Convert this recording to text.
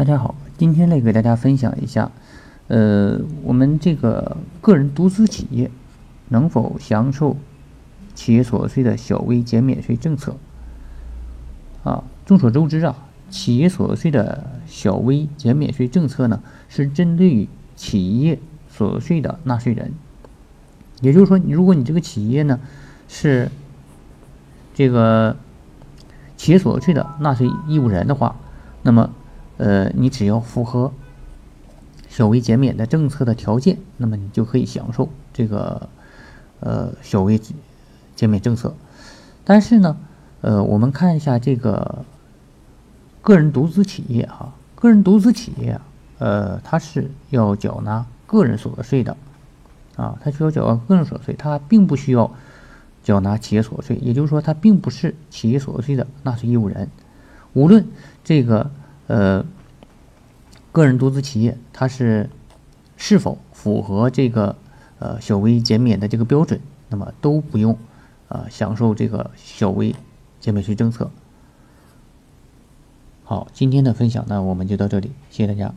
大家好，今天来给大家分享一下，呃，我们这个个人独资企业能否享受企业所得税的小微减免税政策？啊，众所周知啊，企业所得税的小微减免税政策呢，是针对于企业所得税的纳税人。也就是说，你如果你这个企业呢是这个企业所得税的纳税义务人的话，那么呃，你只要符合小微减免的政策的条件，那么你就可以享受这个呃小微减免政策。但是呢，呃，我们看一下这个个人独资企业哈，个人独资企业啊，呃，它是要缴纳个人所得税的啊，它需要缴纳个人所得税，它并不需要缴纳企业所得税，也就是说，它并不是企业所得税的纳税义务人，无论这个。呃，个人独资企业它是是否符合这个呃小微减免的这个标准，那么都不用啊享受这个小微减免税政策。好，今天的分享呢我们就到这里，谢谢大家。